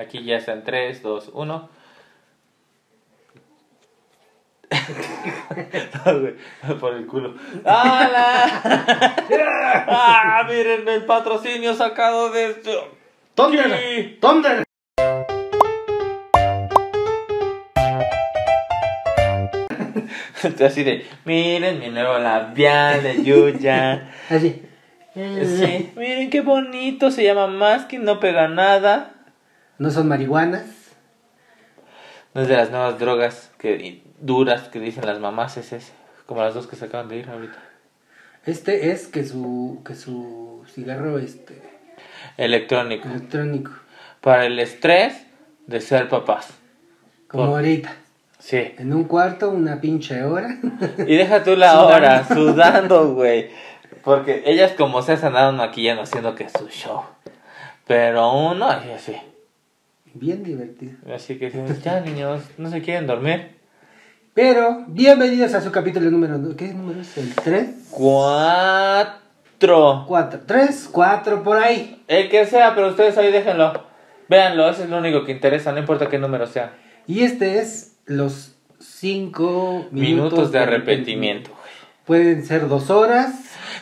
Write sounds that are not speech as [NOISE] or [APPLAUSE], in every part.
Aquí ya está en 3, 2, 1. No, güey, por el culo. ¡Hala! [LAUGHS] ¡Ah! Miren el patrocinio sacado de esto. ¡Thunder! ¡Thunder! [LAUGHS] Así de, miren mi nuevo labial de Yuya. Así. Sí, miren qué bonito, se llama Masking, no pega nada. No son marihuanas. No es de las nuevas drogas que duras que dicen las mamás, es ese. Como las dos que se acaban de ir ahorita. Este es que su, que su cigarro este, Electrónico. electrónico. Para el estrés de ser papás. Como Por- ahorita. Sí. En un cuarto, una pinche hora. Y deja tú la Sudando. hora, sudando, güey. Porque ellas como se andaban maquillando haciendo que es su show. Pero uno, así. Bien divertido. Así que ya niños, no se quieren dormir. Pero, bienvenidos a su capítulo número... ¿Qué número es? ¿El 3? Cuatro. 4. 3, 4, por ahí. El que sea, pero ustedes ahí déjenlo. Véanlo, eso es lo único que interesa, no importa qué número sea. Y este es los 5 minutos, Minutos de arrepentimiento. Pueden ser dos horas.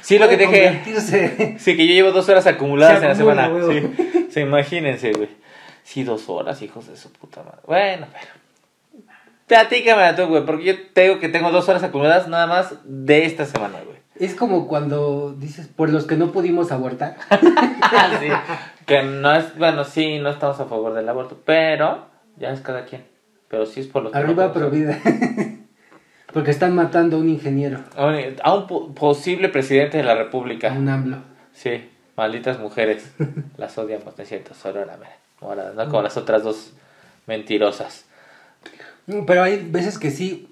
Sí, lo que puede dije. Sí, que yo llevo dos horas acumuladas en la semana. Sí, sí, imagínense, güey. Sí, dos horas, hijos de su puta madre. Bueno, pero. Platícame tú, güey, porque yo tengo que tengo dos horas acumuladas nada más de esta semana, güey. Es como cuando dices, por los que no pudimos abortar. [LAUGHS] Sí, que no es, bueno, sí, no estamos a favor del aborto, pero ya es cada quien. Pero sí es por los que no Arriba Provida. [LAUGHS] Porque están matando a un ingeniero, A un, a un po- posible presidente de la a República. un AMLO. Sí, malditas mujeres. Las odiamos, no es cierto, solo la mera morada, no como las otras dos mentirosas. Pero hay veces que sí,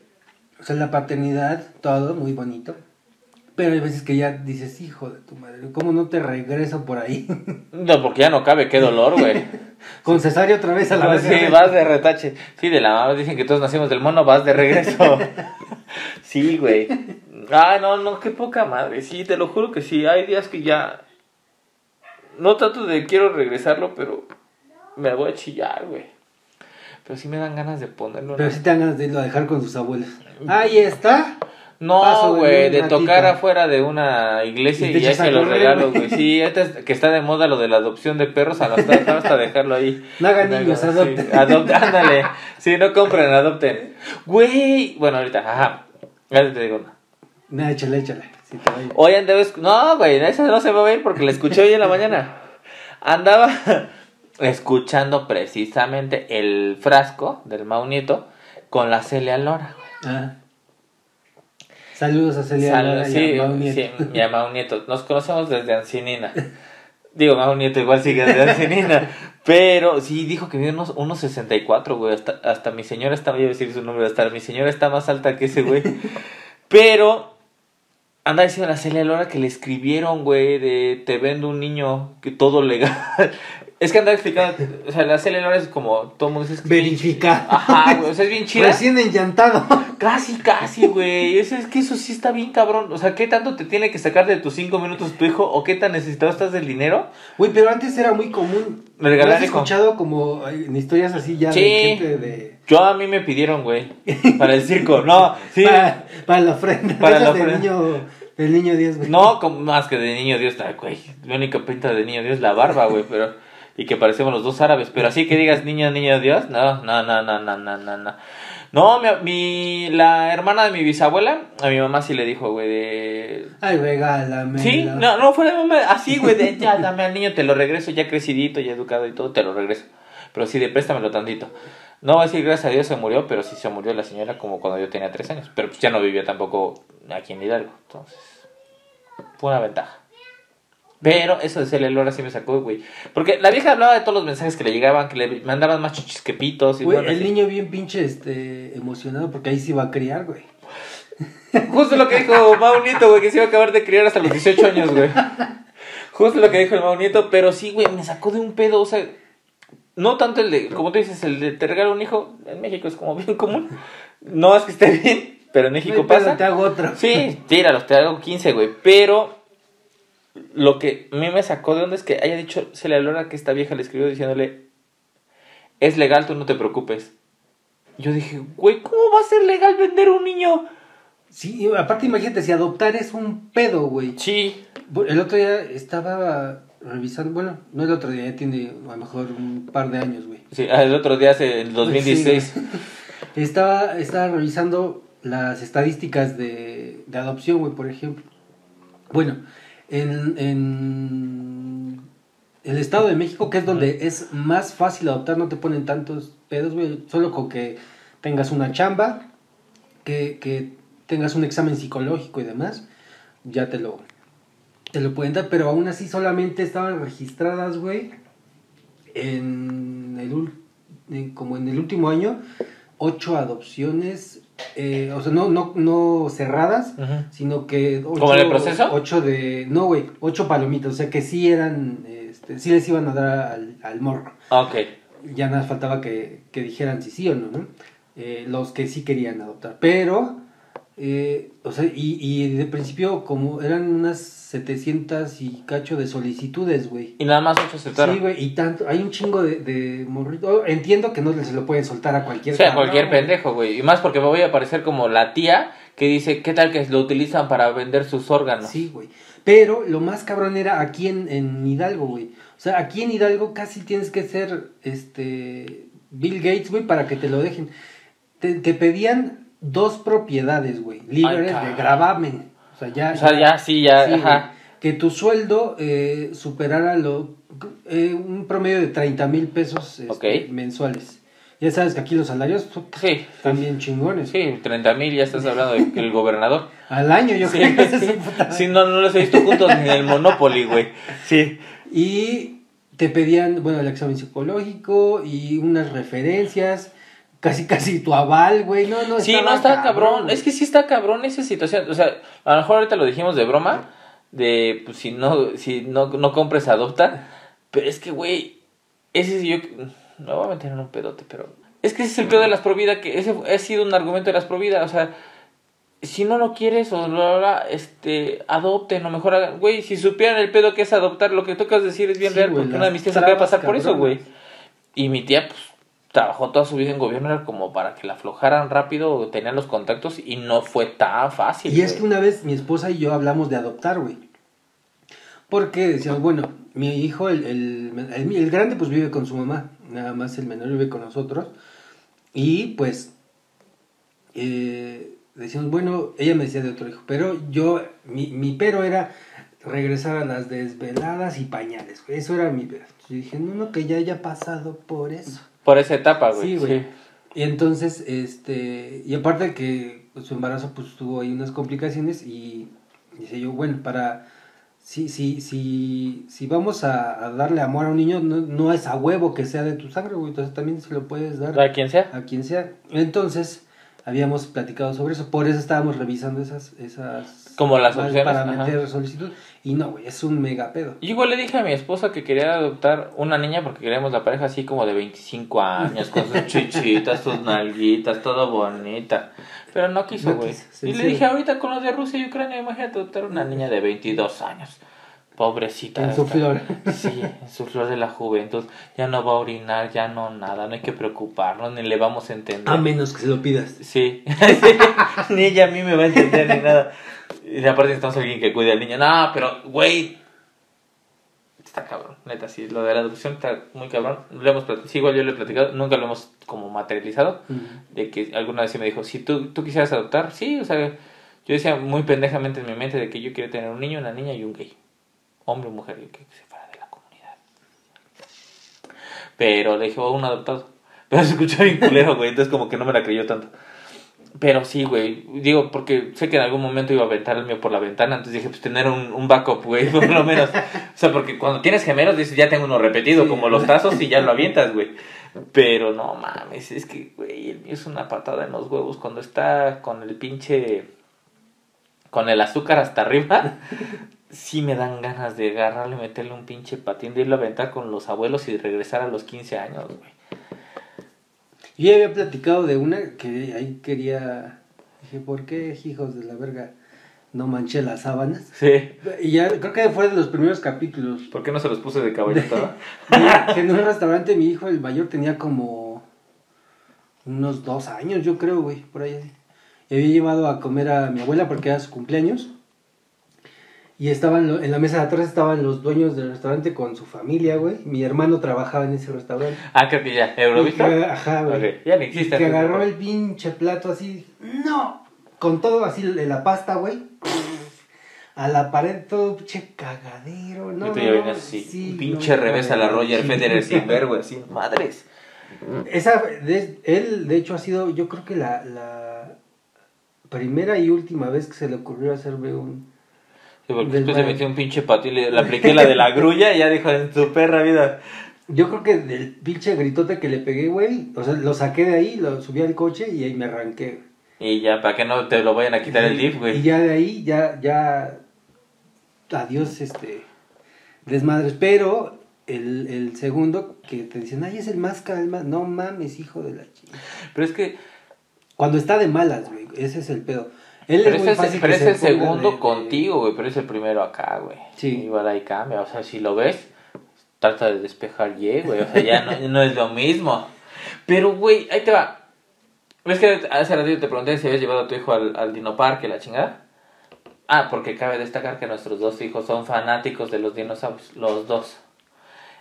o sea, la paternidad, todo muy bonito. Pero hay veces que ya dices, hijo de tu madre, ¿cómo no te regreso por ahí? No, porque ya no cabe, qué dolor, güey. [LAUGHS] Con cesárea otra vez a la vez. Sí, vas de retache. Sí, de la mamá dicen que todos nacimos del mono, vas de regreso. [LAUGHS] Sí, güey. Ay, no, no, qué poca madre. Sí, te lo juro que sí. Hay días que ya. No tanto de quiero regresarlo, pero me voy a chillar, güey. Pero sí me dan ganas de ponerlo. Pero la- sí te dan ganas de irlo a dejar con sus abuelos. Ahí está. No, de güey, de tocar afuera de una iglesia Y y, te ya a se los correr, regalo, güey. Sí, ahorita es- que está de moda lo de la adopción de perros, hasta, [LAUGHS] hasta dejarlo ahí. No hagan Sí, niños, adopten. adopten, ándale. Sí, no compren, adopten. Güey, bueno, ahorita, ajá. Ya te digo una. No, échale, échale. Si te a. Hoy andaba, no, güey, esa no se va a ver porque la escuché hoy en la mañana. Andaba escuchando precisamente el frasco del Mau Nieto con la Celia Lora. Ah. Saludos a Celia. Sal- Lora y a Mau Nieto. sí, mi Mau Nieto. Nos conocemos desde Ancinina. [LAUGHS] Digo, Mau Nieto igual sigue desde Ancinina. [LAUGHS] Pero sí, dijo que mide unos, unos 64, güey. Hasta, hasta mi señora está, voy a decir su nombre, hasta mi señora está más alta que ese, güey. [LAUGHS] Pero anda diciendo la Celia Lora que le escribieron, güey, de te vendo un niño, que todo legal. [LAUGHS] Es que anda explicando, o sea, la Celia Lora es como, todo mundo es chida. Ajá, güey, o sea, es bien chida. Recién enllantado. [LAUGHS] Casi, casi, güey. Es, es que eso sí está bien cabrón. O sea, ¿qué tanto te tiene que sacar de tus cinco minutos tu hijo? ¿O qué tan necesitado estás del dinero? Güey, pero antes era muy común. Regalar ¿No has escuchado como en historias así ya Sí. de gente de... Yo a mí me pidieron, güey. Para el circo. No, [LAUGHS] sí. Para, para la ofrenda. Para la ofrenda. niño, del niño Dios, güey. No, como más que de niño Dios. güey. La única pinta de niño Dios es la barba, güey. Pero. Y que parecemos los dos árabes. Pero así que digas niño, niño Dios. No, no, no, no, no, no, no. No, no mi, mi- la hermana de mi bisabuela, a mi mamá sí le dijo, güey, de. Ay, regálame. Sí, no, no, fuera de mamá, así, güey, de ya dame al niño, te lo regreso, ya crecidito, ya educado y todo, te lo regreso. Pero sí, de préstamelo tantito. No voy a decir gracias a Dios se murió, pero sí se murió la señora como cuando yo tenía tres años. Pero pues ya no vivía tampoco aquí en Hidalgo. Entonces, fue una ventaja. Pero eso de Celia Lora sí me sacó, güey. Porque la vieja hablaba de todos los mensajes que le llegaban, que le mandaban más chichis que pitos. Y Güey, bueno, el así. niño bien pinche este, emocionado porque ahí se iba a criar, güey. Justo lo que dijo Mau Nieto, güey, que se iba a acabar de criar hasta los 18 años, güey. Justo lo que dijo el Mau Nieto, pero sí, güey, me sacó de un pedo, o sea, no tanto el de, como tú dices, el de te regalo un hijo, en México es como bien común. No es que esté bien, pero en México No pasa. te hago otro. Sí, tíralos, te hago 15, güey, pero lo que a mí me sacó de onda es que haya dicho Celia Lora que esta vieja le escribió diciéndole, es legal, tú no te preocupes. Yo dije, güey, ¿cómo va a ser legal vender un niño? Sí, aparte imagínate, si adoptar es un pedo, güey. Sí. El otro día estaba revisando, bueno, no el otro día, ya tiene a lo mejor un par de años, güey. Sí, el otro día, hace- en 2016. Sí, [LAUGHS] estaba, estaba revisando las estadísticas de, de adopción, güey, por ejemplo. Bueno, en, en el Estado de México, que es donde es más fácil adoptar, no te ponen tantos pedos, güey, solo con que tengas una chamba, que, que tengas un examen psicológico y demás, ya te lo, te lo pueden dar, pero aún así solamente estaban registradas, güey, en el, en- como en el último año, ocho adopciones, eh, o sea, no, no, no cerradas, sino que ocho, ¿Como en el proceso? ocho de, no, güey, ocho palomitas, o sea, que sí eran, este, sí les iban a dar al, al morro. Ok. Ya nada faltaba que, que dijeran si sí o no, ¿no? Eh, los que sí querían adoptar. Pero, eh, o sea, y, y de principio como eran unas 700 y cacho de solicitudes, güey. Y nada más ocho aceptaron. Sí, güey, y tanto, hay un chingo de, de morrito. Entiendo que no se lo pueden soltar a cualquier O sea, cabrón, cualquier pendejo, güey. Y más porque me voy a parecer como la tía que dice, ¿qué tal que lo utilizan para vender sus órganos? Sí, güey. Pero lo más cabrón era aquí en, en Hidalgo, güey. O sea, aquí en Hidalgo casi tienes que ser este Bill Gates, güey, para que te lo dejen. Te, te pedían dos propiedades, güey, libres de gravamen. O sea, ya. O sea, ya, sí, ya, Sí, ajá. güey. Que tu sueldo eh, superara lo, eh, un promedio de 30 mil pesos este, mensuales. Ya sabes que aquí los salarios Sí, están bien chingones. sí, 30 mil, ya estás hablando de que el gobernador. [LAUGHS] Al año, yo Sí, creo que sí. puta- Sí, no, no los he visto juntos ni en el Monopoly, güey. Sí. Y te pedían, bueno, el examen psicológico y unas referencias, casi casi tu aval, güey. No, no, Sí, no está cabrón. Es que sí está cabrón esa situación. O sea, a lo mejor ahorita lo dijimos de broma, de pues, si no, si no, no compres, adopta. Pero es que, güey, ese sí yo. Me voy a meter en un pedote, pero. Es que ese es el pedo de las providas, que ese ha sido un argumento de las providas. O sea, si no lo quieres o bla, bla, este, adopten o mejor hagan. Güey, si supieran el pedo que es adoptar, lo que tocas decir es bien Sí, real, porque una de mis tías acaba de pasar por eso, güey. Y mi tía, pues, trabajó toda su vida en gobierno, era como para que la aflojaran rápido, tenían los contactos y no fue tan fácil. Y es que una vez mi esposa y yo hablamos de adoptar, güey. Porque decíamos, bueno, mi hijo, el, el, el- el grande, pues vive con su mamá. Nada más el menor vive con nosotros. Y pues, eh, decíamos, bueno, ella me decía de otro hijo. Pero yo, mi, mi pero era regresar a las desveladas y pañales. güey. Eso era mi pero. Yo dije, no, no, que ya haya pasado por eso. Por esa etapa, güey. Sí, güey. Y entonces, este, y aparte que pues, su embarazo pues tuvo ahí unas complicaciones y dice yo, bueno, para, si, si, si, si vamos a, a darle amor a un niño, no, no es a huevo que sea de tu sangre, güey, entonces también se lo puedes dar A quien sea. a quien sea. Entonces, habíamos platicado sobre eso, por eso estábamos revisando esas, esas, Como las opciones, para ajá. meter solicitud, y no, güey, es un mega pedo. Yo igual le dije a mi esposa que quería adoptar una niña porque queríamos la pareja así como de 25 años, con sus [LAUGHS] chichitas, sus nalguitas, todo bonita. Pero no quiso, güey. y le dije, ahorita con lo de Rusia y Ucrania, imagínate adoptar una niña de 22 años. Pobrecita. En su esta. flor. Sí, en su flor de la juventud. Ya no va a orinar, ya no nada, no hay que preocuparnos, ni le vamos a entender. A menos que se lo pidas. Sí. [LAUGHS] ni ella a mí me va a entender ni nada. Y aparte necesitamos alguien que cuide al niño. No, pero, güey. Está cabrón, neta, sí. Lo de la adopción está muy cabrón. Lo hemos sí, igual yo lo he platicado. Nunca lo hemos como materializado. De que alguna vez sí me dijo, si tú, tú quisieras adoptar, sí, o sea. Yo decía muy pendejamente en mi mente de que yo quiero tener un niño, una niña y un gay. Hombre o mujer, y que se fuera de la comunidad. Pero le dije, oh, un adoptado. [LAUGHS] Pero se escuchó bien culero, güey. Entonces como que no me la creyó tanto. Pero sí, güey. Digo, porque sé que en algún momento iba a aventar el mío por la ventana. Entonces dije, pues tener un, un backup, güey, [LAUGHS] por lo menos. O sea, porque cuando tienes gemelos dices, ya tengo uno repetido, Sí. como los tazos y ya lo avientas, güey. Pero no mames, es que, güey, el mío es una patada en los huevos. Cuando está con el pinche. con el azúcar hasta arriba. Sí me dan ganas de agarrarle, meterle un pinche patín, de irlo a aventar con los abuelos y regresar a los 15 años, güey. Yo ya había platicado de una que ahí quería. Dije, ¿por qué, hijos de la verga? No manché las sábanas. Sí. Y ya creo que fue de los primeros capítulos. ¿Por qué no se los puse de [LAUGHS] que en un restaurante mi hijo, el mayor, tenía como unos dos años, yo creo, güey, por ahí. Y había llevado a comer a mi abuela porque era su cumpleaños. Y estaban, en la mesa de atrás estaban los dueños del restaurante con su familia, güey. Mi hermano trabajaba en ese restaurante. ah, creo que ya. ¿Eurovista? Y que- Ajá, güey. Ya Y existe. que agarró el pinche plato así, no, con todo así de la pasta, güey. A la pared todo pinche cagadero, no. y tú no, no, así. sí, pinche no, revés a la. Roger Federer sin ver, güey. Así, [LAUGHS] madres. Esa, de- él, de hecho, ha sido, yo creo que la, la primera y última vez que se le ocurrió hacerme un... Sí, porque después se metió un pinche patín, le, le apliqué la de la grulla y ya dijo en su perra vida. Yo creo que del pinche gritote que le pegué, güey, o sea, lo saqué de ahí, lo subí al coche y ahí me arranqué. Y ya, para que no te lo vayan a quitar el DIF, Y güey. ya de ahí, ya, ya, adiós, este, desmadres. Pero el, el segundo que te dicen, ay, es el más calma, no mames, hijo de la chica. Pero es que, Cuando está de malas, güey, ese es el pedo. Él pero es muy fácil pero se ponga segundo de- contigo, güey. Pero es el primero acá, güey. Sí. Igual ahí cambia. O sea, si lo ves, trata de despejar Y, güey. O sea, ya no, no es lo mismo. Pero, güey, ahí te va. ¿Ves que hace ratito te pregunté si habías llevado a tu hijo al, al Dino Parque, la chingada? Ah, porque cabe destacar que nuestros dos hijos son fanáticos de los dinosaurios. Los dos.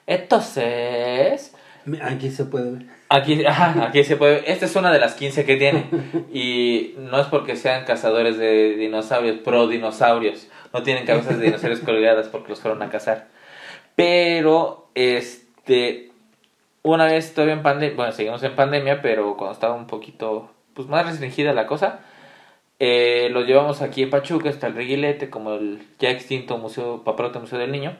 Entonces, Aquí se puede ver. Aquí, [LAUGHS] ajá, aquí se puede. Esta es una de las 15 que tiene. Y no es porque sean cazadores de dinosaurios, pro dinosaurios. No tienen cabezas de dinosaurios colgadas porque los fueron a cazar. Pero, este. Una vez todavía en pandemia. Bueno, seguimos en pandemia, pero cuando estaba un poquito. Pues más restringida la cosa. Eh, lo llevamos aquí en Pachuca, hasta el Reguilete, como el ya extinto museo, Paparote Museo del Niño.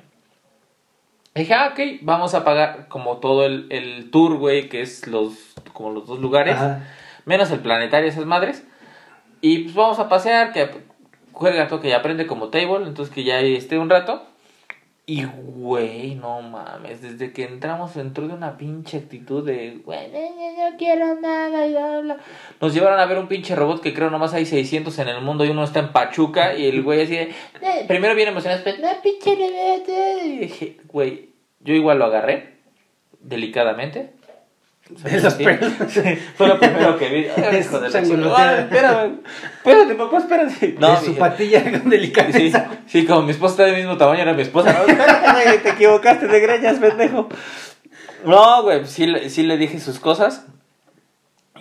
Dije, ah, ok, vamos a pagar como todo el, el tour, güey, que es los, como los dos lugares, Ajá. menos el planetario, esas madres. Y pues vamos a pasear, que juega todo, que ya aprende como table, entonces que ya esté un rato. Y, güey, no mames, desde que entramos entró de una pinche actitud de, güey, no, quiero nada, y bla, bla. Nos llevaron a ver un pinche robot que creo nomás hay 600 en el mundo y uno está en Pachuca y el güey así de, "Eh", primero viene emocionado, después, no, pinche robot, eh". y dije, güey, yo igual lo agarré, delicadamente. Sí, [LAUGHS] sí, fue lo primero que vi. [LAUGHS] Hijo de la espérame, espérate, papá, espérate. No, su patilla [LAUGHS] con Sí, delicadeza. sí, como mi esposa está del mismo tamaño, era mi esposa. Te equivocaste de greñas, pendejo. No, güey, sí, le- sí le dije sus cosas.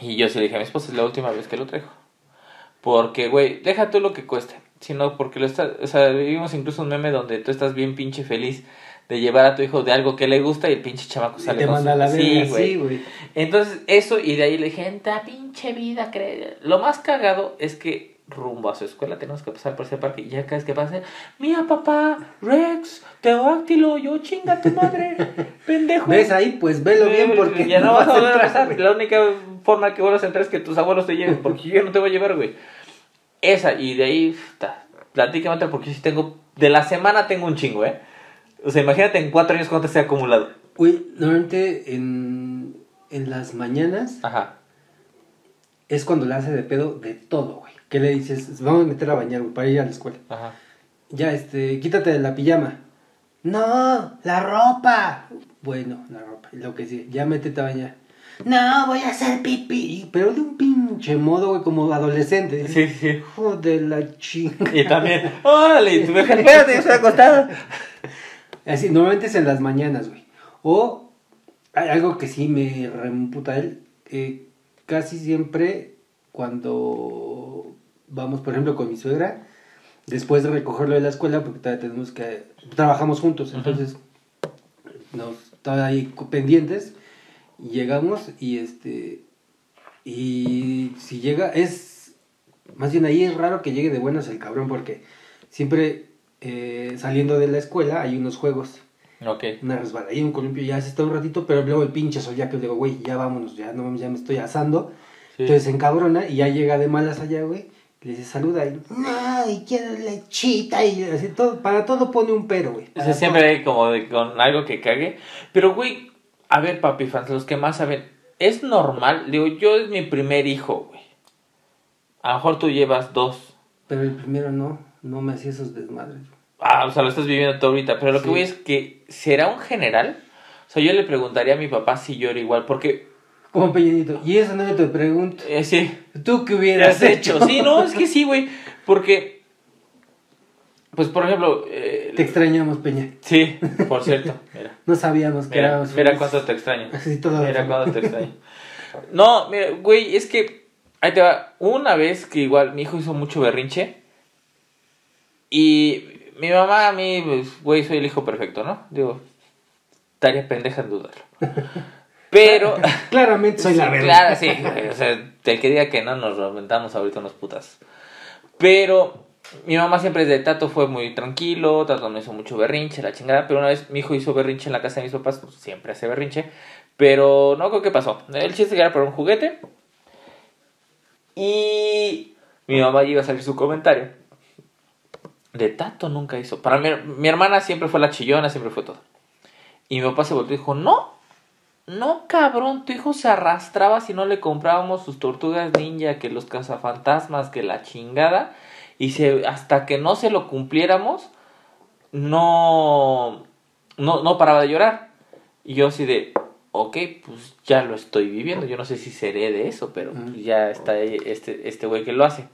Y yo sí le dije a mi esposa, es la última vez que lo traigo. Porque, güey, deja tú lo que cueste. Sino porque lo está, o sea, vivimos incluso un meme donde tú estás bien pinche feliz de llevar a tu hijo de algo que le gusta y el pinche chamaco Y sale te con manda la Sí, güey. sí, güey. Entonces, eso, y de ahí le dije, pinche vida, cree. Lo más cagado es que rumbo a su escuela tenemos que pasar por ese parque. Y ya cada vez que pase, mira papá, Rex, Teodáctilo, yo chinga tu madre, [LAUGHS] pendejo. ¿Ves ahí? Pues velo bien porque ya no vas a volver a pasar. La única forma que vuelvas a entrar es que tus abuelos te lleven, porque yo no te voy a llevar, güey. Esa, y de ahí, ta, platícame otra, porque si tengo, de la semana tengo un chingo, ¿eh? O sea, imagínate en cuatro años cuánto se ha acumulado. Güey, normalmente en, en las mañanas Ajá. es cuando le hace de pedo de todo, güey. Que le dices, vamos a meter a bañar, güey, para ir a la escuela. Ajá. Ya, este, quítate de la pijama. No, la ropa. Bueno, la ropa, lo que sí, ya métete a bañar. No, voy a hacer pipí. Pero de un pinche modo, güey, como adolescente. Sí, sí. Hijo de la chinga. Y también, órale, tu espérate, yo estoy acostada. [LAUGHS] Así, normalmente es en las mañanas, güey. O hay algo que sí me reemputa él. eh, casi siempre cuando vamos, por ejemplo, con mi suegra, después de recogerlo de la escuela, porque todavía tenemos que... Trabajamos juntos, entonces nos todavía ahí pendientes. Llegamos y este... Y si llega, es... Más bien ahí es raro que llegue de buenas el cabrón, porque siempre eh, saliendo de la escuela hay unos juegos Ok. una resbaladilla, un columpio, ya se está un ratito, pero luego el pinche sol ya que le digo, güey, ya vámonos, ya no ya me estoy asando. Sí. Entonces se encabrona y ya llega de malas allá, güey. Le dice, saluda y, ay, quiero lechita. Y así todo, para todo pone un pero, güey. O sea, siempre hay como de, con algo que cague. Pero, güey, a ver, papi fans, los que más saben, es normal. Digo, yo es mi primer hijo, güey. A lo mejor tú llevas dos. Pero el primero no. no me hacía esos desmadres. Ah, o sea, lo estás viviendo tú ahorita. Pero lo que Sí. voy es que, ¿será un general? O sea, yo le preguntaría a mi papá si yo era igual. Porque, Como Peñanito. Y eso no te pregunto. eh, sí, ¿Tú qué ¿Qué hubieras hecho? Sí, no, es que [LAUGHS] sí, güey. Porque, pues, por ejemplo, eh, Te extrañamos, Peña. sí, por cierto, [LAUGHS] mira. No sabíamos que éramos mira cuánto te extraño. [LAUGHS] Así todo. Mira cuánto te extraño. No, mira, güey, es que, ahí te va. Una vez que igual mi hijo hizo mucho berrinche. Y mi mamá a mí, pues, güey, soy el hijo perfecto, ¿no? Digo, estaría pendeja en dudarlo. [LAUGHS] Pero... Claramente soy la verdad. Claro, sí. güey, O sea, el que diga que no, nos reventamos ahorita unos putas. Pero mi mamá siempre desde Tato fue muy tranquilo, Tato no hizo mucho berrinche, la chingada, pero una vez mi hijo hizo berrinche en la casa de mis papás, pues siempre hace berrinche, pero no creo que pasó. El chiste era por un juguete y mi mamá iba a salir su comentario. De Tato nunca hizo. Para mí, mi hermana siempre fue la chillona, siempre fue todo. Y mi papá se volvió y dijo, no, no, cabrón, tu hijo se arrastraba si no le comprábamos sus tortugas ninja, que los cazafantasmas, que la chingada. Y se, hasta que no se lo cumpliéramos, no, no, no paraba de llorar. Y yo así de, ok, pues ya lo estoy viviendo. Yo no sé si seré de eso, pero pues, ya está este este güey que lo hace.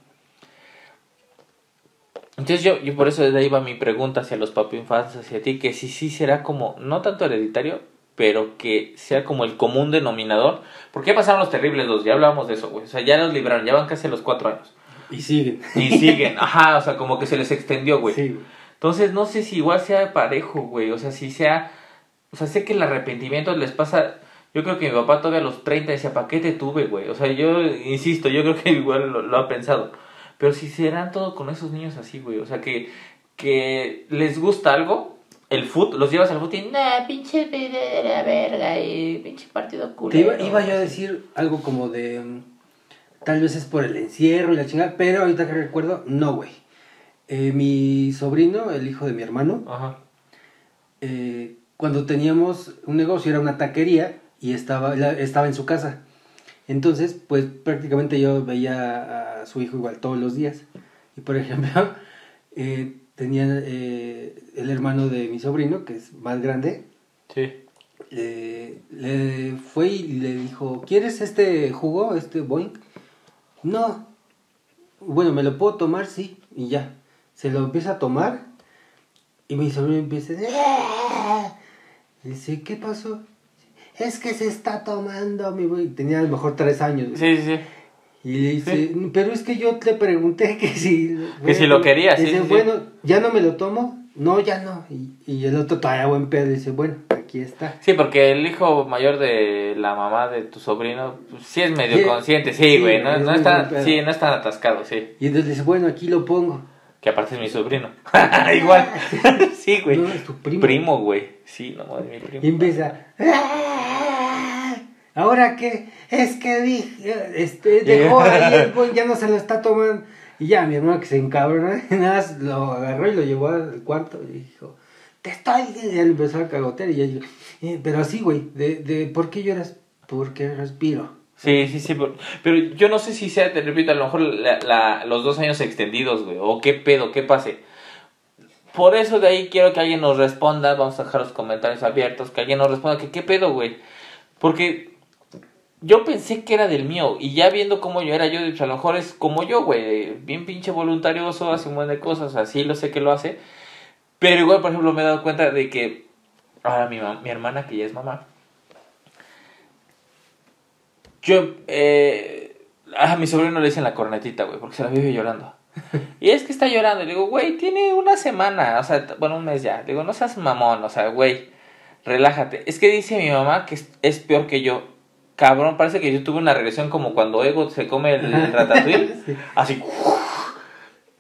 Entonces yo, yo por eso de ahí va mi pregunta hacia los papi infantes, hacia ti, que si sí será como, no tanto hereditario, pero que sea como el común denominador. ¿Por qué pasaron los terribles dos? Ya hablábamos de eso, güey. O sea, ya los libraron, ya van casi a los cuatro años. Y siguen. Y siguen, ajá, o sea, como que se les extendió, güey. Sí. Entonces, no sé si igual sea parejo, güey. O sea, si sea. O sea, sé que el arrepentimiento les pasa. Yo creo que mi papá todavía a los 30 decía, ¿para qué te tuve, güey? O sea, yo insisto, yo creo que igual lo, lo ha pensado. Pero si serán todo con esos niños así, güey. O sea, que, que les gusta algo, el fútbol, los llevas al fútbol y, nah, pinche de la verga y pinche partido Te culero. iba, iba yo a decir algo como de. mm, Tal vez es por el encierro y la chingada, pero ahorita que recuerdo, no, güey. Eh, mi sobrino, el hijo de mi hermano, Ajá. eh, cuando teníamos un negocio, era una taquería y estaba, la- estaba en su casa. Entonces, pues prácticamente yo veía a su hijo igual todos los días. Y por [LAUGHS] ejemplo, eh, tenía eh, el hermano de mi sobrino, que es más grande, Sí. le, le fue y le dijo, ¿quieres este jugo, este boing? No. Bueno, ¿me lo puedo tomar? Sí. Y ya. Se lo empieza a tomar y mi sobrino empieza a decir, "Ah". Dice, ¿qué pasó? Es que se está tomando mi boing. Tenía a lo mejor tres años. Sí, sí, sí. Y le dice, pero es que yo te pregunté que si... [LAUGHS] Que si lo quería, sí, Dice, sí, sí. bueno, ¿ya no me lo tomo? No, ya no. Y, y el otro todavía buen pedo dice, bueno, aquí está. Sí, porque el hijo mayor de la mamá de tu sobrino, pues, sí es medio Sí. consciente, sí, Sí, güey, no, es no pedo. sí, no es tan atascado, sí. Y entonces dice, bueno, aquí lo pongo. Que aparte es mi sobrino. [LAUGHS] Igual. [LAUGHS] sí, güey. No, es tu primo. Primo, güey. Sí, no, es mi primo. Y empieza, "Ah, ¿ahora qué? Es que dije, este, dejó ahí el boing, ya no se lo está tomando. Y ya, mi hermano que se encabrona, [LAUGHS] nada más lo agarró y lo llevó al cuarto y dijo, te estoy... Y él empezó a cagotear y ya dijo, "Eh, pero así, güey, de, de, ¿por qué lloras? Porque respiro. Sí, sí, sí. Pero, pero yo no sé si sea, te repito, a lo mejor la, la- los dos años extendidos, güey. O qué pedo, qué pase. Por eso de ahí quiero que alguien nos responda. Vamos a dejar los comentarios abiertos. Que alguien nos responda que qué pedo, güey. Porque yo pensé que era del mío. Y ya viendo cómo yo era, yo he dicho, a lo mejor es como yo, güey. Bien pinche voluntarioso, hace un montón de cosas. Así lo sé que lo hace. Pero igual, por ejemplo, me he dado cuenta de que ahora mi, mi hermana, que ya es mamá, yo, eh, a mi sobrino le dicen la cornetita, güey, porque se la vive llorando. Y es que está llorando. Y le digo, güey, tiene una semana, o sea, bueno, un mes ya. Le digo, no seas mamón, o sea, güey, relájate. Es que dice mi mamá que es, es peor que yo. Cabrón, parece que yo tuve una regresión como cuando Ego se come el, el [LAUGHS] ratatouille. Sí. Así,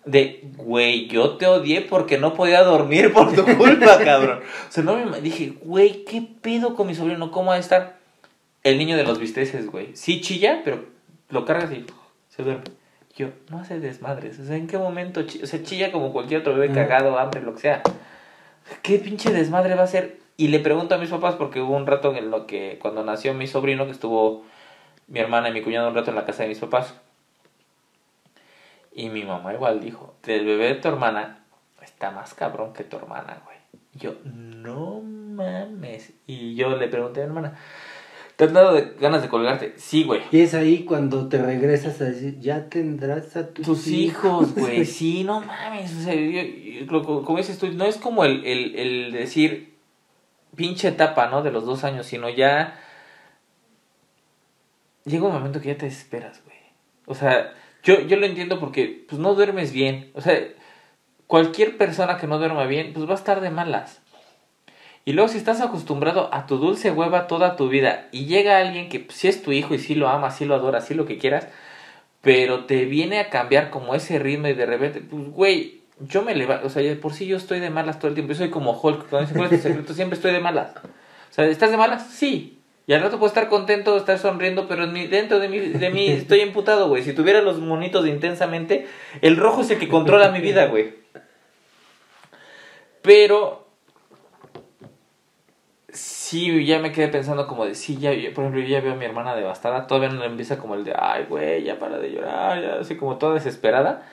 de, güey, yo te odié porque no podía dormir por tu culpa, [LAUGHS] cabrón. O sea, no me dije, güey, ¿qué pedo con mi sobrino? ¿Cómo va a estar? El niño de los bisteces, güey. Sí chilla, pero lo cargas y se duerme. Yo, no hace desmadres. O sea, ¿en qué momento? O sea, chilla como cualquier otro bebé Ajá. cagado, hambre, lo que sea. ¿Qué pinche desmadre va a ser? Y le pregunto a mis papás porque hubo un rato en lo que, cuando nació mi sobrino, que estuvo mi hermana y mi cuñado un rato en la casa de mis papás. Y mi mamá igual dijo, el bebé de tu hermana está más cabrón que tu hermana, güey. Y yo, no mames. Y yo le pregunté a mi hermana, ¿te han dado de- ganas de colgarte? Sí, güey. Y es ahí cuando te regresas a decir, ya tendrás a tus, Tus hijos, güey, [LAUGHS] sí, no mames. O sea, yo- yo- lo- como dices tú, no es como el, el, el decir pinche etapa, ¿no? De los dos años, sino ya. Llega un momento que ya te desesperas, güey. O sea, yo, yo lo entiendo porque, pues no duermes bien. O sea, cualquier persona que no duerma bien, pues va a estar de malas. Y luego si estás acostumbrado a tu dulce hueva toda tu vida y llega alguien que pues, sí es tu hijo y sí lo ama, sí lo adora, sí lo que quieras, pero te viene a cambiar como ese ritmo y de repente, pues güey, yo me levanto, o sea, de por sí yo estoy de malas todo el tiempo, yo soy como Hulk, cuando dice cuál es secreto, siempre estoy de malas. O sea, ¿estás de malas? Sí. Y al rato puedo estar contento, estar sonriendo, pero en mi- dentro de mí, de mí [LAUGHS] estoy emputado, güey. Si tuviera los monitos de intensamente, el rojo es el que controla mi vida, güey. Pero sí, ya me quedé pensando como de, sí, ya, por ejemplo, yo ya veo a mi hermana devastada, todavía no empieza como el de, ay, güey, ya para de llorar, ya así como toda desesperada.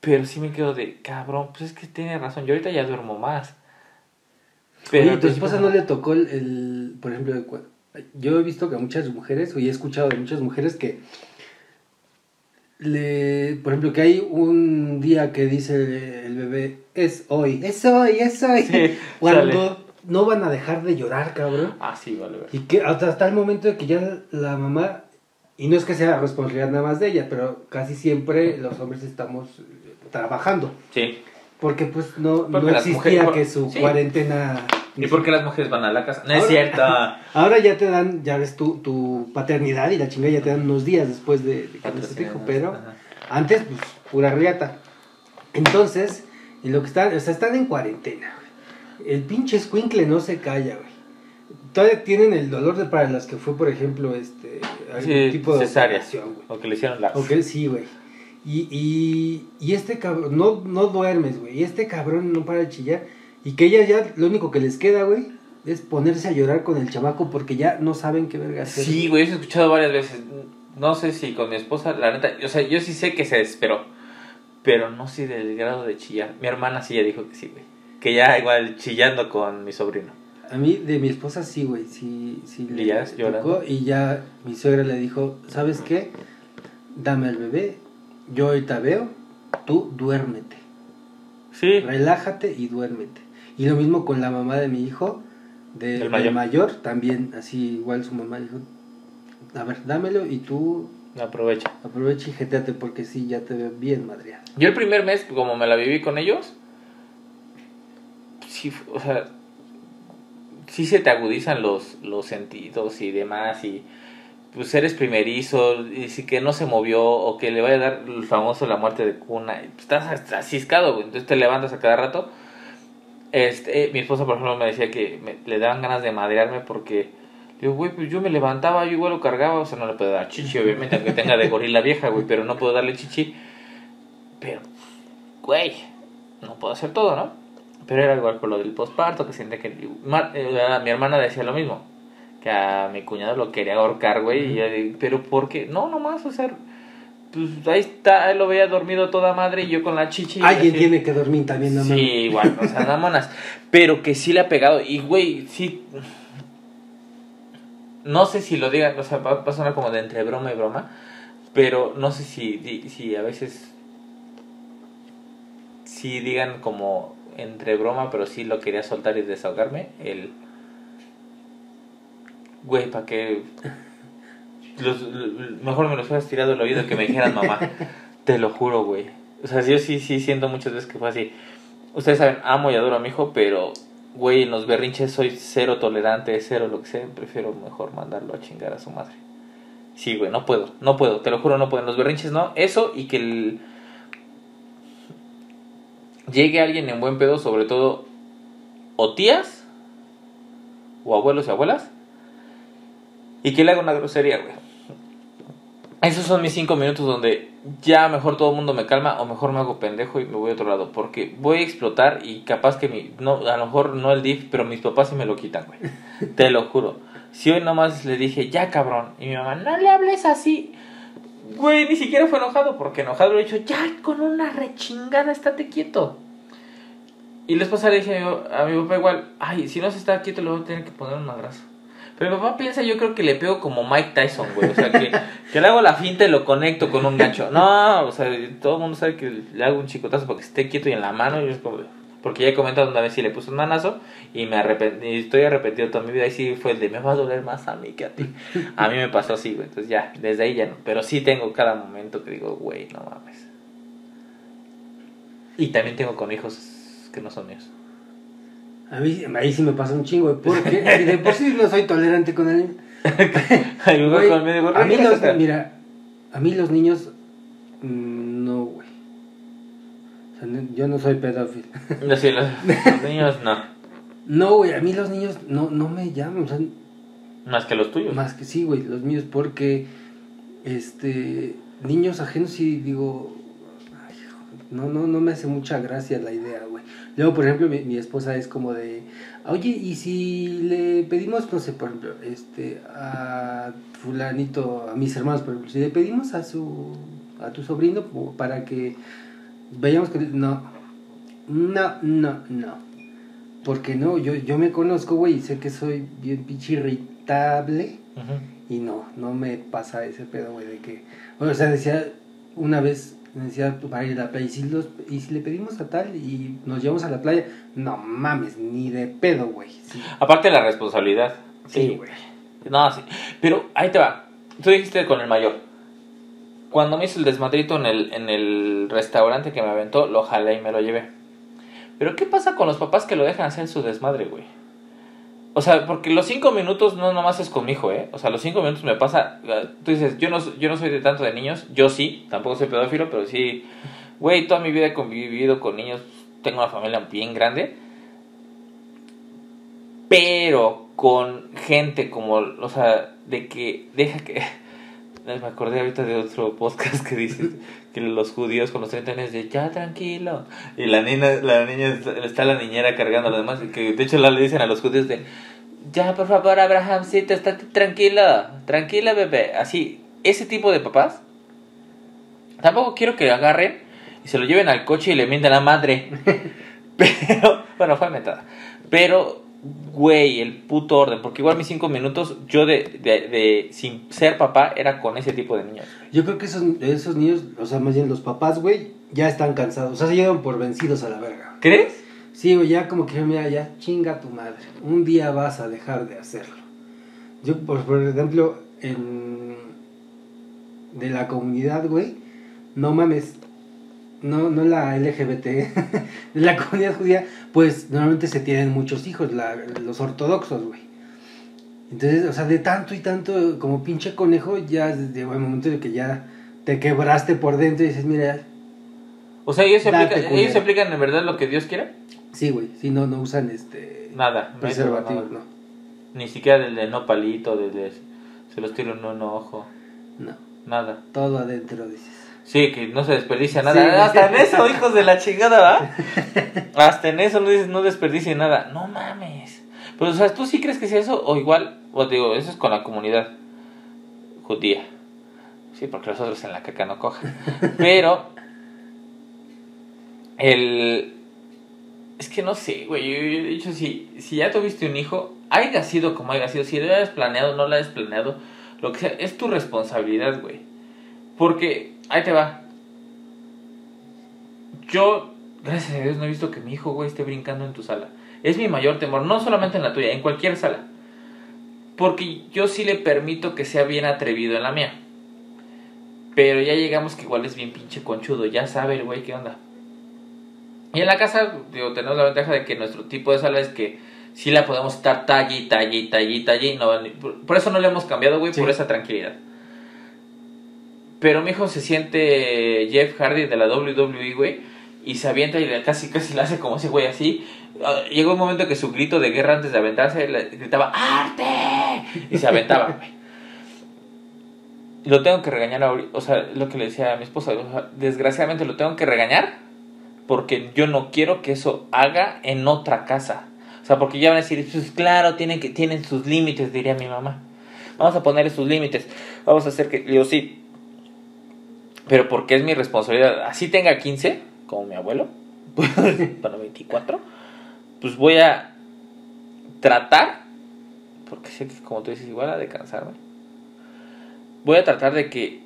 Pero sí me quedo de, cabrón, pues es que tiene razón, yo ahorita ya duermo más. Oye, al ¿tu esposa no le tocó el, el- por ejemplo, yo he visto que a muchas mujeres, o he escuchado de muchas mujeres que, le, por ejemplo, que hay un día que dice el bebé, es hoy, es hoy, es hoy. Sí, [LAUGHS] Cuando sale. No van a dejar de llorar, cabrón. Ah, sí, vale, vale. Y que hasta, hasta el momento de que ya la mamá, y no es que sea responsabilidad nada más de ella, pero casi siempre los hombres estamos eh, trabajando. Sí. Porque pues no, Porque no existía mujeres- que su sí. cuarentena... ¿Y por qué las mujeres van a la casa? No es cierto. [LAUGHS] Ahora ya te dan, ya ves tu, tu paternidad y la chingada ya te dan unos días después de, de que nace tu hijo, pero Ajá. antes pues pura riata. Entonces, en lo que están, o sea, están en cuarentena. El pinche escuincle no se calla, güey. Todavía tienen el dolor de para las que fue, por ejemplo, este algún Sí, tipo de cesárea. güey. O que le hicieron la... Ok, sí, güey. Y, y, y este cabrón, no, no duermes, güey. Y este cabrón no para de chillar. Y que ella ya, lo único que les queda, güey, es ponerse a llorar con el chamaco porque ya no saben qué verga hacer. Sí, güey, eso he escuchado varias veces. No sé si con mi esposa, la neta, o sea, yo sí sé que se desesperó, pero no sé del grado de chillar. Mi hermana sí ya dijo que sí, güey. Que ya igual chillando con mi sobrino. A mí, de mi esposa, sí, güey. Sí, sí. ¿Y ya llorando? y ya mi suegra le dijo, ¿sabes qué? Dame al bebé, yo ahorita veo, tú duérmete. Sí. Relájate y duérmete. Y lo mismo con la mamá de mi hijo, de- El del mayor. mayor. también así igual su mamá dijo, a ver, dámelo y tú Aprovecha. aprovecha y jeteate porque sí, ya te veo bien madreada. Yo el primer mes, como me la viví con ellos, sí, o sea, sí se te agudizan los, los sentidos y demás, y pues eres primerizo, y si que no se movió, o que le vaya a dar el famoso la muerte de cuna, y, pues, estás güey, entonces te levantas a cada rato. Este, eh, mi esposa, por ejemplo, me decía que me- le daban ganas de madrearme porque, digo, güey, pues yo me levantaba, yo igual lo cargaba, o sea, no le puedo dar chichi, obviamente, aunque tenga de gorila vieja, güey, pero no puedo darle chichi. Pero, güey, no puedo hacer todo, ¿no? Pero era igual con lo del posparto, que siente que... eh, mi hermana decía lo mismo, que a mi cuñado lo quería ahorcar, güey, y yo digo, pero ¿por qué? No, nomás, o sea, pues ahí está, él lo veía dormido toda madre y yo con la chichi. Alguien así. tiene que dormir también, no Sí, igual, o sea, nada monas. Pero que sí le ha pegado. Y, güey, sí. No sé si lo digan, o sea, va a sonar como de entre broma y broma. Pero no sé si, si a veces. Si digan como entre broma, pero sí lo quería soltar y desahogarme. El. Güey, ¿para qué? Los, mejor me los hubieras tirado el oído que me dijeran mamá. [LAUGHS] Te lo juro, güey. O sea, yo sí, sí siento muchas veces que fue así. Ustedes saben, amo y adoro a mi hijo, pero, güey, en los berrinches soy cero tolerante, cero lo que sea. Prefiero mejor mandarlo a chingar a su madre. Sí, güey, no puedo, no puedo, te lo juro, no puedo. En los berrinches no. Eso y que el... llegue alguien en buen pedo, sobre todo, o tías, o abuelos y abuelas, y que le haga una grosería, güey. Esos son mis cinco minutos donde ya mejor todo el mundo me calma o mejor me hago pendejo y me voy a otro lado. Porque voy a explotar y capaz que mi... No, a lo mejor no el DIF, pero mis papás sí me lo quitan, güey. Te lo juro. Si hoy nomás le dije, ya cabrón, y mi mamá, no le hables así. Güey, ni siquiera fue enojado, porque enojado le he dicho, ya con una rechingada, estate quieto. Y la esposa le dije a mi papá igual, ay, si no se está quieto le voy a tener que poner un abrazo. Pero mi papá piensa, yo creo que le pego como Mike Tyson, güey. O sea, que, [LAUGHS] que le hago la finta y lo conecto con un gancho. No, o sea, todo el mundo sabe que le hago un chicotazo porque esté quieto y en la mano. Y es como, porque ya he comentado una vez si le puse un manazo y me arrepentí, y estoy arrepentido toda mi vida. Y sí fue el de me va a doler más a mí que a ti. [LAUGHS] A mí me pasó así, güey. Entonces ya, desde ahí ya no. Pero sí tengo cada momento que digo, güey, no mames. Y también tengo con hijos que no son míos. A mí, ahí sí me pasa un chingo, porque [LAUGHS] de por sí no soy tolerante con él. [LAUGHS] Güey, a mí los, mira, a mí los niños, mm, no, güey. O sea, no- yo no soy pedófilo. No, sí, los, [LAUGHS] los niños no. No, güey, a mí los niños no, no me llaman, o sea, Más que los tuyos. más que sí, güey, los míos, porque, este, niños ajenos sí digo, ay, no, no, no me hace mucha gracia la idea, güey. Luego, por ejemplo, mi, mi esposa es como de, oye, y si le pedimos, no sé, por ejemplo, este, a fulanito, a mis hermanos, por ejemplo, si le pedimos a su, a tu sobrino para que con él, no, no, no, no. Porque no, yo, yo me conozco, güey, y sé que soy bien pinche irritable. Y no, no me pasa ese pedo, güey, de que... O sea, decía una vez, decía para ir a la playa, y si, los, y si le pedimos a tal y nos llevamos a la playa, no mames, ni de pedo, güey. Sí, Aparte de la responsabilidad. sí, güey. No, sí. Pero ahí te va. Tú dijiste con el mayor. Cuando me hizo el desmadrito en el, en el restaurante que me aventó, lo jalé y me lo llevé. Pero ¿qué pasa con los papás que lo dejan hacer su desmadre, güey? O sea, porque los cinco minutos no nomás es con mi hijo, ¿eh? O sea, los cinco minutos me pasa... eh, Tú dices, yo no, yo no soy de tanto de niños. Yo sí, tampoco soy pedófilo, pero sí... Güey, toda mi vida he convivido con niños. Tengo una familia bien grande. Pero con gente como... O sea, de que... Deja que... Me acordé ahorita de otro podcast que dice que los judíos con los 30 años de ya tranquilo. Y la niña, la niña está, la niñera cargando a los demás. y Que de hecho la le dicen a los judíos de ya por favor Abrahamcito, estate tranquilo, tranquila bebé. Así, ese tipo de papás. Tampoco quiero que agarren y se lo lleven al coche y le mienten a la madre. [LAUGHS] Pero, bueno, fue mentada. Pero, güey, el puto orden. Porque igual mis cinco minutos, yo de, de, de sin ser papá, era con ese tipo de niños. Yo creo que esos, esos niños, o sea, más bien los papás, güey, ya están cansados. O sea, se llevan por vencidos a la verga. ¿Crees? Sí, güey, ya como que, mira, ya chinga tu madre. Un día vas a dejar de hacerlo. Yo, por, por ejemplo, en... De la comunidad, güey, no mames. No, no la LGBT. de [LAUGHS] la comunidad judía, pues normalmente se tienen muchos hijos, la- los ortodoxos, güey. Entonces, o sea, de tanto y tanto, como pinche conejo, ya llegó el momento de que ya te quebraste por dentro y dices, mira, O sea, ellos aplican, ellos se aplican en verdad lo que Dios quiere. sí, güey, si no, no usan este... Nada, nada. no. Ni siquiera del de no palito, del de se los tiro en un ojo. No, Nada. todo adentro, dices. Sí, que no se desperdicia nada. Sí. Hasta en eso, [LAUGHS] hijos de la chingada, ¿va? Hasta en eso no no desperdicie nada. No mames. Pues, o sea, ¿tú sí crees que sea eso? O igual, o digo, eso es con la comunidad judía. Sí, porque los otros en la caca no cojan. [LAUGHS] Pero, el... Es que no sé, güey. Yo, yo he dicho, si, si ya tuviste un hijo, haya sido como haya sido, si lo hayas planeado no lo hayas planeado, lo que sea, es tu responsabilidad, güey. Porque, ahí te va. Yo, gracias a Dios, no he visto que mi hijo, güey, esté brincando en tu sala. Es mi mayor temor, no solamente en la tuya, en cualquier sala. Porque yo sí le permito que sea bien atrevido en la mía. Pero ya llegamos que igual es bien pinche conchudo, ya sabe el güey qué onda. Y en la casa, digo, tenemos la ventaja de que nuestro tipo de sala es que sí la podemos estar talle, talle, talle. y No, por, por eso no le hemos cambiado, güey, Sí. por esa tranquilidad. Pero mi hijo se siente Jeff Hardy de la WWE, güey, y se avienta y casi, casi le hace como ese güey así. Ah, Llegó un momento que su grito de guerra antes de aventarse le gritaba ¡Arte! Y se aventaba, güey. Lo tengo que regañar ahorita, o sea, lo que le decía a mi esposa, desgraciadamente lo tengo que regañar porque yo no quiero que eso haga en otra casa. O sea, porque ya van a decir, pues claro, tienen, que, tienen sus límites, diría mi mamá. Vamos a poner sus límites. Vamos a hacer que, yo sí, pero porque es mi responsabilidad. Así tenga 15, como mi abuelo, [LAUGHS] para 24, pues voy a tratar, porque sé que como tú dices, igual a de cansarme, voy a tratar de que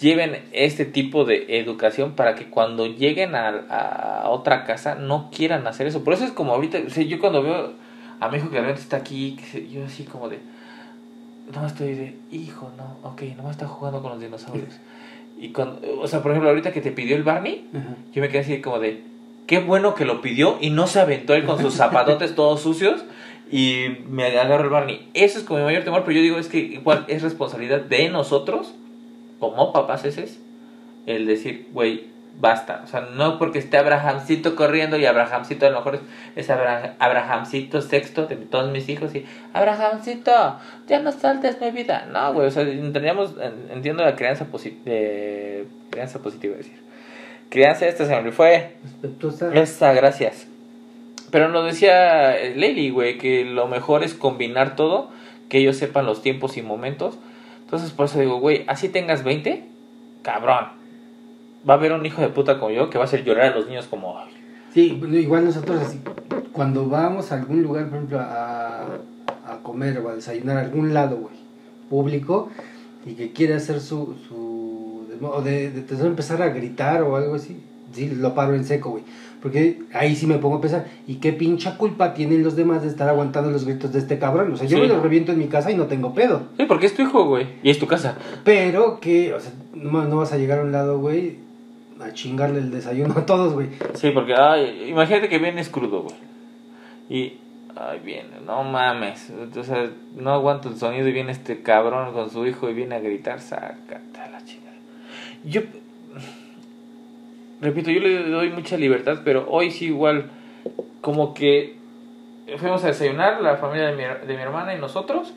lleven este tipo de educación para que cuando lleguen a, a otra casa no quieran hacer eso. Por eso es como ahorita, o sea, yo cuando veo a mi hijo que realmente está aquí, yo así como de, no estoy de, hijo, no, ok, no está jugando con los dinosaurios. [LAUGHS] Y cuando, o sea, por ejemplo, ahorita que te pidió el Barney, yo me quedé así como de, qué bueno que lo pidió y no se aventó él con sus zapatotes [LAUGHS] todos sucios y me agarró el Barney. Eso es como mi mayor temor, pero yo digo es que igual es responsabilidad de nosotros, como papás ese es, el decir, güey, basta. O sea, no porque esté Abrahamcito corriendo y Abrahamcito a lo mejor es, Abrahamcito sexto de todos mis hijos y Abrahamcito, ya no saltes mi vida. No, güey, o sea, entendíamos, entiendo la crianza, de crianza positiva, decir. Crianza esta se me fue. Esa, gracias. Pero nos decía Lely, güey, que lo mejor es combinar todo, que ellos sepan los tiempos y momentos. Entonces, por eso digo, güey, así tengas 20, cabrón. Va a haber un hijo de puta como yo que va a hacer llorar a los niños como... Sí, igual nosotros así, cuando vamos a algún lugar, por ejemplo, a, a comer o a desayunar a algún lado, güey, público, y que quiere hacer su, o de, de, empezar a gritar o algo así, sí, lo paro en seco, güey. Porque ahí sí me pongo a pensar, ¿y qué pincha culpa tienen los demás de estar aguantando los gritos de este cabrón? O sea, yo me los reviento en mi casa y no tengo pedo. Sí, porque es tu hijo, güey, y es tu casa. Pero que, o sea, no, no vas a llegar a un lado, güey, a chingarle el desayuno a todos, güey. Sí, porque, ay, imagínate que vienes crudo, güey. Y, ay, viene, no mames. O sea, no aguanto el sonido y viene este cabrón con su hijo y viene a gritar, sácate a la chingada yo, repito, yo le doy mucha libertad, pero hoy sí igual, como que fuimos a desayunar la familia de mi, de mi hermana y nosotros.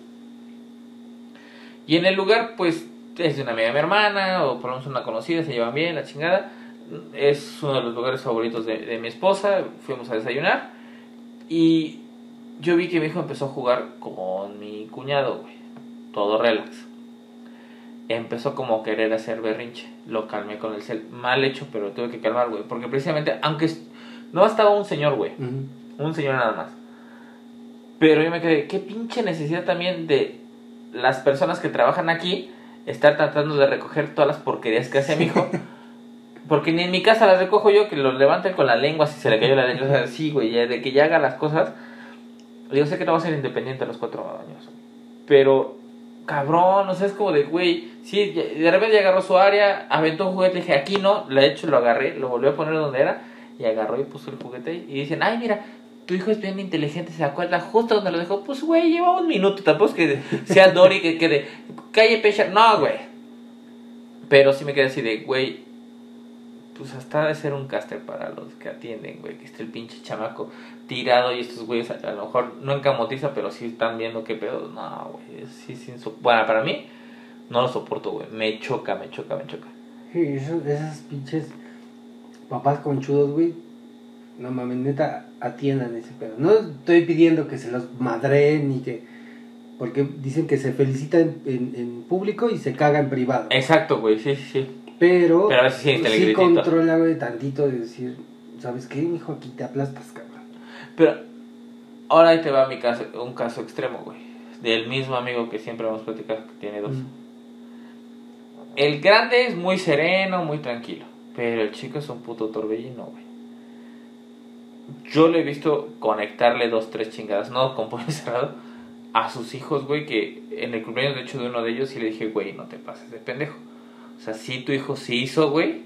Y en el lugar, pues, es de una amiga de mi hermana, o por lo menos una conocida, se llevan bien, la chingada. Es uno de los lugares favoritos de, de mi esposa. Fuimos a desayunar. Y yo vi que mi hijo empezó a jugar con mi cuñado, güey. Todo relax empezó como a querer hacer berrinche. Lo calmé con el cel. Mal hecho, pero tuve que calmar, güey. Porque precisamente, aunque no estaba un señor, güey. Un señor nada más. Pero yo me quedé, qué pinche necesidad también de las personas que trabajan aquí estar tratando de recoger todas las porquerías que hace mi hijo. [LAUGHS] Porque ni en mi casa las recojo yo, que los levanten con la lengua si se le cayó la lengua. O sea, sí, güey, de que ya haga las cosas. Yo sé que no va a ser independiente a los cuatro años. Pero cabrón, o sea, es como de, güey, sí, de repente agarró su área, aventó un juguete, dije, aquí no, lo he hecho, lo agarré, lo volvió a poner donde era, y agarró y puso el juguete y dicen, ay, mira, tu hijo es bien inteligente, se acuerda justo donde lo dejó, pues, güey, lleva un minuto, tampoco es que sea Dory que quede, calle Pecha, no, güey. Pero sí me quedé así de, güey, pues hasta de ser un caster para los que atienden, güey, que esté el pinche chamaco tirado y estos güeyes a, lo mejor no encamotiza, pero sí están viendo qué pedo. No, güey, sí, sí, bueno, para mí no lo soporto, güey, me choca, me choca, me choca. Sí, esos, esas pinches papás conchudos, güey, no mames, neta, atiendan ese pedo. No estoy pidiendo que se los madren ni que... Porque dicen que se felicita en, en, en público y se caga en privado. Exacto, güey, sí, sí, sí. Pero, Pero sí, sí controla, güey, tantito de decir, ¿sabes qué, hijo? Aquí te aplastas, cabrón. Pero ahora ahí te va mi caso, un caso extremo, güey. Del mismo amigo que siempre vamos a platicar, que tiene dos. El grande es muy sereno, muy tranquilo. Pero el chico es un puto torbellino, güey. Yo le he visto conectarle dos, tres chingadas, no con puño [LAUGHS] cerrado, a sus hijos, güey, que en el cumpleaños, de hecho, de uno de ellos, sí le dije, güey, no te pases de pendejo o sea, sí, tu hijo sí hizo, güey.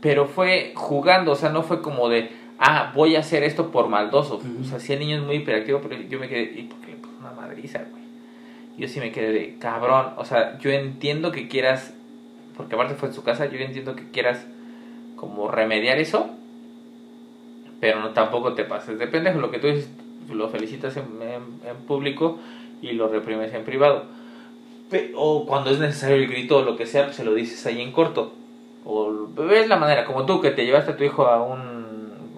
Pero fue jugando, o sea, no fue como de, ah, voy a hacer esto por maldoso. O sea, sí, el niño es muy hiperactivo, pero yo me quedé, ¿y por qué le puso una madriza, güey? Yo sí me quedé de, cabrón, o sea, yo entiendo que quieras, porque aparte fue en su casa, yo entiendo que quieras como remediar eso, pero no tampoco te pases de pendejo. Lo que tú dices, lo felicitas en, en público y lo reprimes en privado o cuando es necesario el grito o lo que sea, se lo dices ahí en corto. O ves la manera, como tú que te llevaste a tu hijo a un,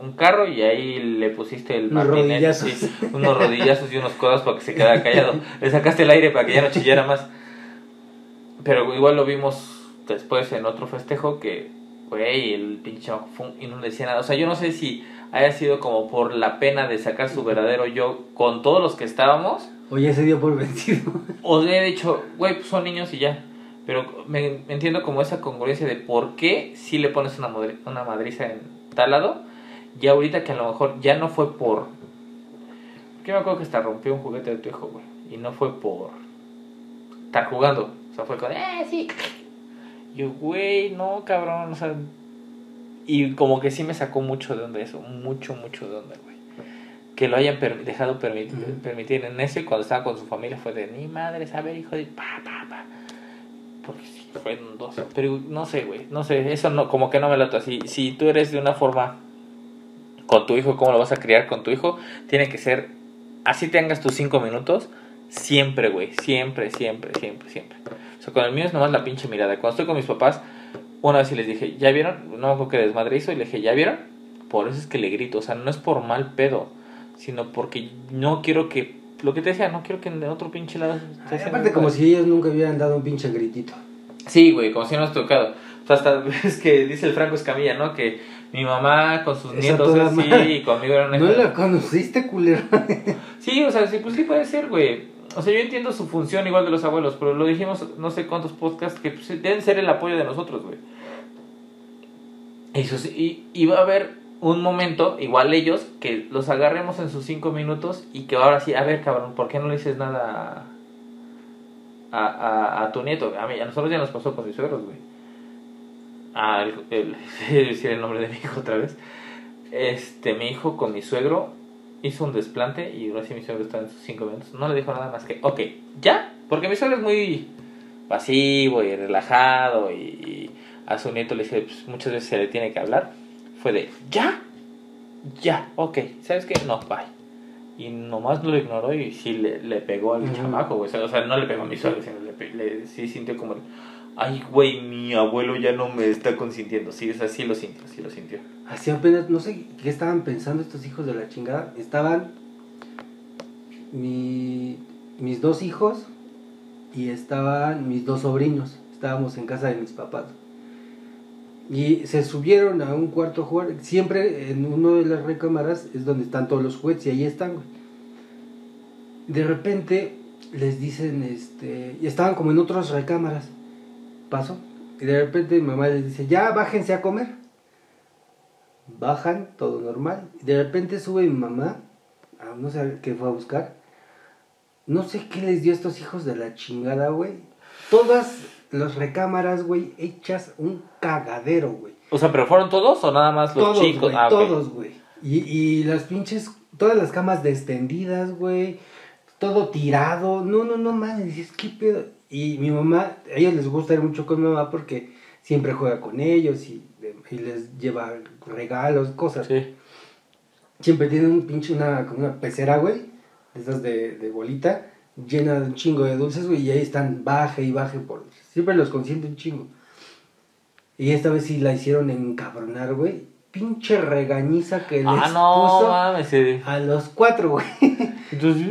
un carro y ahí le pusiste el unos rodillazos. unos rodillazos y unos codos para que se quedara callado. le sacaste el aire para que ya no chillara más. Pero igual lo vimos después en otro festejo que, güey, el pinche fue y no le decía nada. O sea, yo no sé si haya sido como por la pena de sacar su verdadero yo con todos los que estábamos. O ya se dio por [LAUGHS] vencido. O le he dicho, güey, pues son niños y ya. Pero me, entiendo como esa congruencia de por qué si le pones una, madri- una madriza en tal lado. Y ahorita que a lo mejor ya no fue por... Que me acuerdo que hasta rompió un juguete de tu hijo, güey. Y no fue por estar jugando. O sea, fue con, eh, sí. Yo, güey, no, cabrón. O sea, y como que sí me sacó mucho de onda eso. Mucho, mucho de onda, güey. Que lo hayan per- dejado permitir, en eso y cuando estaba con su familia fue de, ni madre, a ver, hijo de... Pa, pa, pa. Porque sí, fueron dos. Pero no sé, güey. No sé, eso no, como que no me late así. Si tú eres de una forma con tu hijo, cómo lo vas a criar con tu hijo, tiene que ser, así tengas tus cinco minutos, siempre, güey. Siempre, siempre, siempre, siempre. O sea, con el mío es nomás la pinche mirada. Cuando estoy con mis papás, una vez sí les dije, ¿ya vieron? No acuerdo que desmadre hizo y le dije, ¿ya vieron? Por eso es que le grito. O sea, no es por mal pedo, sino porque no quiero que. Lo que te decía, no quiero que en otro pinche lado. haciendo Aparte, como si ellos nunca hubieran dado un pinche gritito. Sí, güey, como si no has tocado. O sea, hasta [LAUGHS] es que dice el Franco Escamilla, ¿no? Que mi mamá con sus Esa nietos así y conmigo era una... ¿No la conociste, culero? Sí, o sea, sí, pues sí puede ser, güey. O sea, yo entiendo su función igual de los abuelos, pero lo dijimos no sé cuántos podcasts que pues, deben ser el apoyo de nosotros, güey. Y, sus- y, y va a haber un momento, igual ellos, que los agarremos en sus cinco minutos y que ahora sí, a ver, cabrón, ¿por qué no le dices nada a, a, a, tu nieto? A, mí, a nosotros ya nos pasó con mis suegros, güey. Ah, el, [LAUGHS] decir el nombre de mi hijo otra vez. Este, mi hijo con mi suegro hizo un desplante y ahora sí mi suegro está en sus cinco minutos. No le dijo nada más que, ok, ya, porque mi suegro es muy pasivo y relajado y, y a su nieto le dice, pues, muchas veces se le tiene que hablar. Fue de, ya, ya, ok, ¿sabes qué? No, bye. Y nomás lo ignoró y sí le, le pegó al Ujú. chamaco, güey. O sea, no le pegó a mi suegro, sino le, le- sí sintió como, el, ay, güey, mi abuelo ya no me está consintiendo. Sí, o sea, sí lo sintió, sí lo sintió. Así apenas, no sé qué estaban pensando estos hijos de la chingada. Estaban mi, mis dos hijos y estaban mis dos sobrinos. Estábamos en casa de mis papás. Y se subieron a un cuarto jugar. Siempre en uno de las recámaras es donde están todos los juguetes y ahí están. De repente les dicen, este, y estaban como en otras recámaras. Pasó. Y de repente mi mamá les dice, ya bájense a comer bajan, todo normal. De repente sube mi mamá, no sé qué fue a buscar. No sé qué les dio a estos hijos de la chingada, güey. Todas las recámaras, güey, hechas un cagadero, güey. O sea, ¿pero fueron todos o nada más los Todos, chicos? güey, Ah, todos, güey. Y, y las pinches, todas las camas descendidas, güey. Todo tirado. No, no, no mames, dices, ¿qué pedo? Y mi mamá, a ellos les gusta ir mucho con mi mamá porque siempre juega con ellos y, y les lleva regalos, cosas. Sí. Siempre tienen un pinche, una, como una pecera, güey, de esas de, de bolita, llena de un chingo de dulces, güey, y ahí están, baje y baje por... Siempre los consiente un chingo. Y esta vez sí la hicieron encabronar, güey. Pinche regañiza que les Ah, no, puso mames. sí. a los cuatro, güey. Entonces,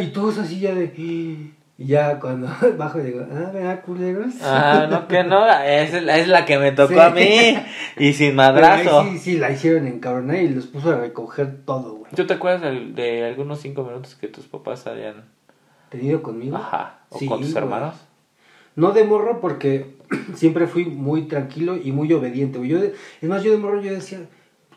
y todos así ya de... Ya cuando [LAUGHS] bajo digo, ah, ¿verdad, culeros? ah, no, que no, es, la- es la que me tocó Sí. a mí. Y sin madrazo. ahí sí, sí, la hicieron encabronar y los puso a recoger todo, güey. ¿Tú te acuerdas de, de algunos cinco minutos que tus papás habían... ¿Tenido conmigo? Ajá, o Sí, con tus güey. No de morro porque [CLEARS THROAT] siempre fui muy tranquilo y muy obediente. Yo, de- es más, yo de morro yo decía,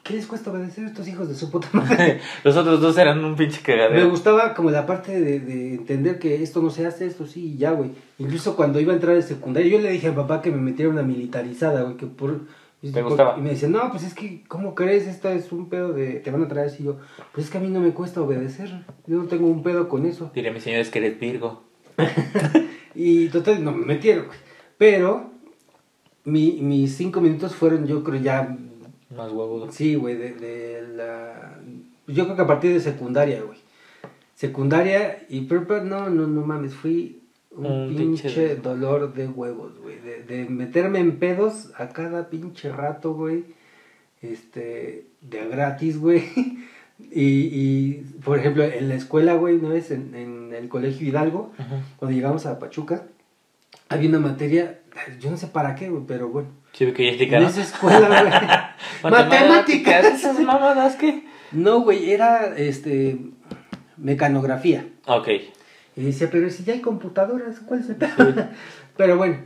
¿qué les cuesta obedecer a estos hijos de su puta madre? [LAUGHS] Los otros dos eran un pinche Me cagadero. gustaba como la parte de, de entender que esto no se hace, esto sí, y ya, güey. Incluso cuando iba a entrar de secundaria, yo le dije a papá que me metiera una militarizada, güey, que por... ¿Te gustaba? Y me decía, no, pues es que, ¿cómo crees? Esta es un pedo de... Te van a traer así. Yo, pues es que a mí no me cuesta obedecer. Yo no tengo un pedo con eso. Diré, mis señores, que eres Virgo. [LAUGHS] Y total, no me metieron, güey. Pero mi, mis cinco minutos fueron, yo creo, ya. Más huevudo. Sí, güey, de, de la. Yo creo que a partir de secundaria, güey. Secundaria y prepa, no, no, no mames, fui un, Un pinche pinche dolor de huevos, güey. De, de meterme en pedos a cada pinche rato, güey. Este, de gratis, güey. [LAUGHS] Y, y, por ejemplo, en la escuela, güey, una vez en, en el colegio Hidalgo, Ajá. cuando llegamos a Pachuca, había una materia, yo no sé para qué, güey, pero bueno. Sí, que ya En esa escuela, güey. [LAUGHS] Matemáticas. Esas mamadas que. No, güey, era este mecanografía. Ok. Y decía, pero si ya hay computadoras, ¿cuál es el pedo? [LAUGHS] Pero bueno,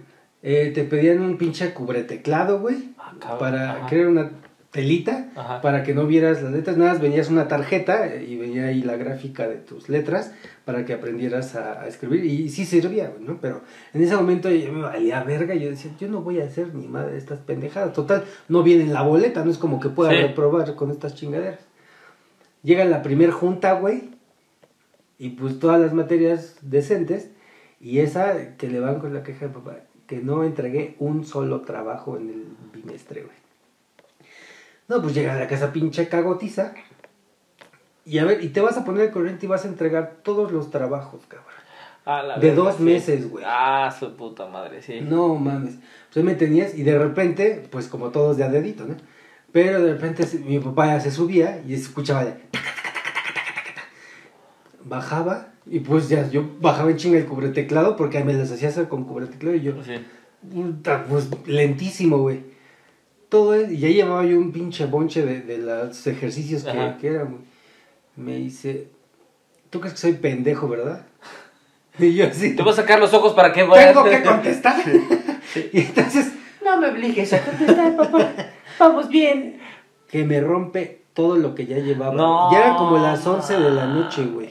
eh, te pedían un pinche cubreteclado, güey, Ah, para ajá. crear una telita, Ajá. para que no vieras las letras, nada más venías una tarjeta y venía ahí la gráfica de tus letras para que aprendieras a, a escribir y sí servía, ¿no? Pero en ese momento yo me valía verga, yo decía, yo no voy a hacer ni madre de estas pendejadas, total, no viene en la boleta, no es como que pueda Sí. reprobar con estas chingaderas. Llega la primer junta, güey, y pues todas las materias decentes, y esa que le van con la queja de papá, que no entregué un solo trabajo en el bimestre, güey. No, pues llega a la casa pinche cagotiza, y a ver, y te vas a poner el corriente y vas a entregar todos los trabajos, cabrón. Ah, la De dos sí. meses, güey. Ah, su puta madre, sí. No mames. Pues me tenías y de repente, pues como todos de a dedito, ¿no? Pero de repente mi papá ya se subía y escuchaba de... Bajaba y pues ya yo bajaba en chinga el cubreteclado porque me las hacía hacer con cubreteclado y yo... Sí. Puta, pues lentísimo, güey. Todo es, y ya llevaba yo un pinche bonche de, de los ejercicios que, que eran, güey. Me dice, ¿tú crees que soy pendejo, verdad? Y yo así, Te voy a sacar los ojos para que vayas. tengo que [LAUGHS] contestar. [LAUGHS] Y entonces, No me obligues a contestar, papá. Vamos bien. que me rompe todo lo que ya llevaba. No. Ya eran como las 11 de la noche, güey.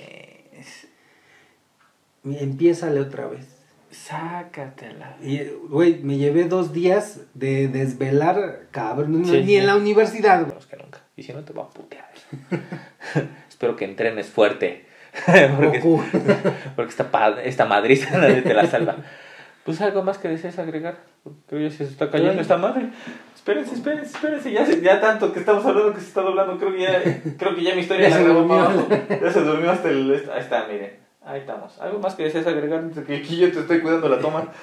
Empiézale otra vez. Sácatela. Y, güey, me llevé dos días de desvelar, cabrón, Sí, ni sí. en la universidad, güey. Menos que nunca. Y si no, te va a putear. [LAUGHS] Espero que entrenes fuerte. [LAUGHS] porque, [LAUGHS] porque esta, esta madriza nadie te la salva. Pues algo más que desees agregar. Creo que se está cayendo Ay. esta madre. Espérense, espérense, espérense. Ya, se- ya tanto que estamos hablando que se está doblando. Creo que ya, creo que ya mi historia Ya la se durmió. Ya se durmió hasta el. Ahí está, miren. Ahí estamos. ¿Algo más que desees agregar? Que aquí yo te estoy cuidando la toma. [LAUGHS]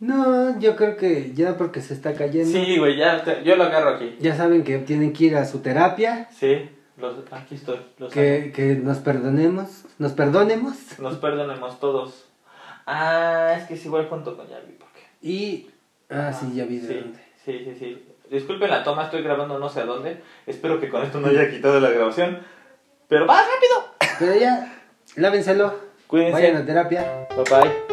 No, yo creo que ya porque se está cayendo. Sí, güey, ya. te- yo lo agarro aquí. Ya saben que tienen que ir a su terapia, Sí, los, aquí estoy. Los que, que nos perdonemos, nos perdonemos Nos perdonemos todos. Ah, es que es igual junto con Yavi, porque. y... Ah, sí, ya vi de sí, dónde. sí, sí, sí. Disculpen la toma, estoy grabando no sé a dónde. Espero que con esto no haya quitado la grabación. Pero va rápido. Pero ya, lávenselo, Cuídense. vayan a terapia. Bye bye.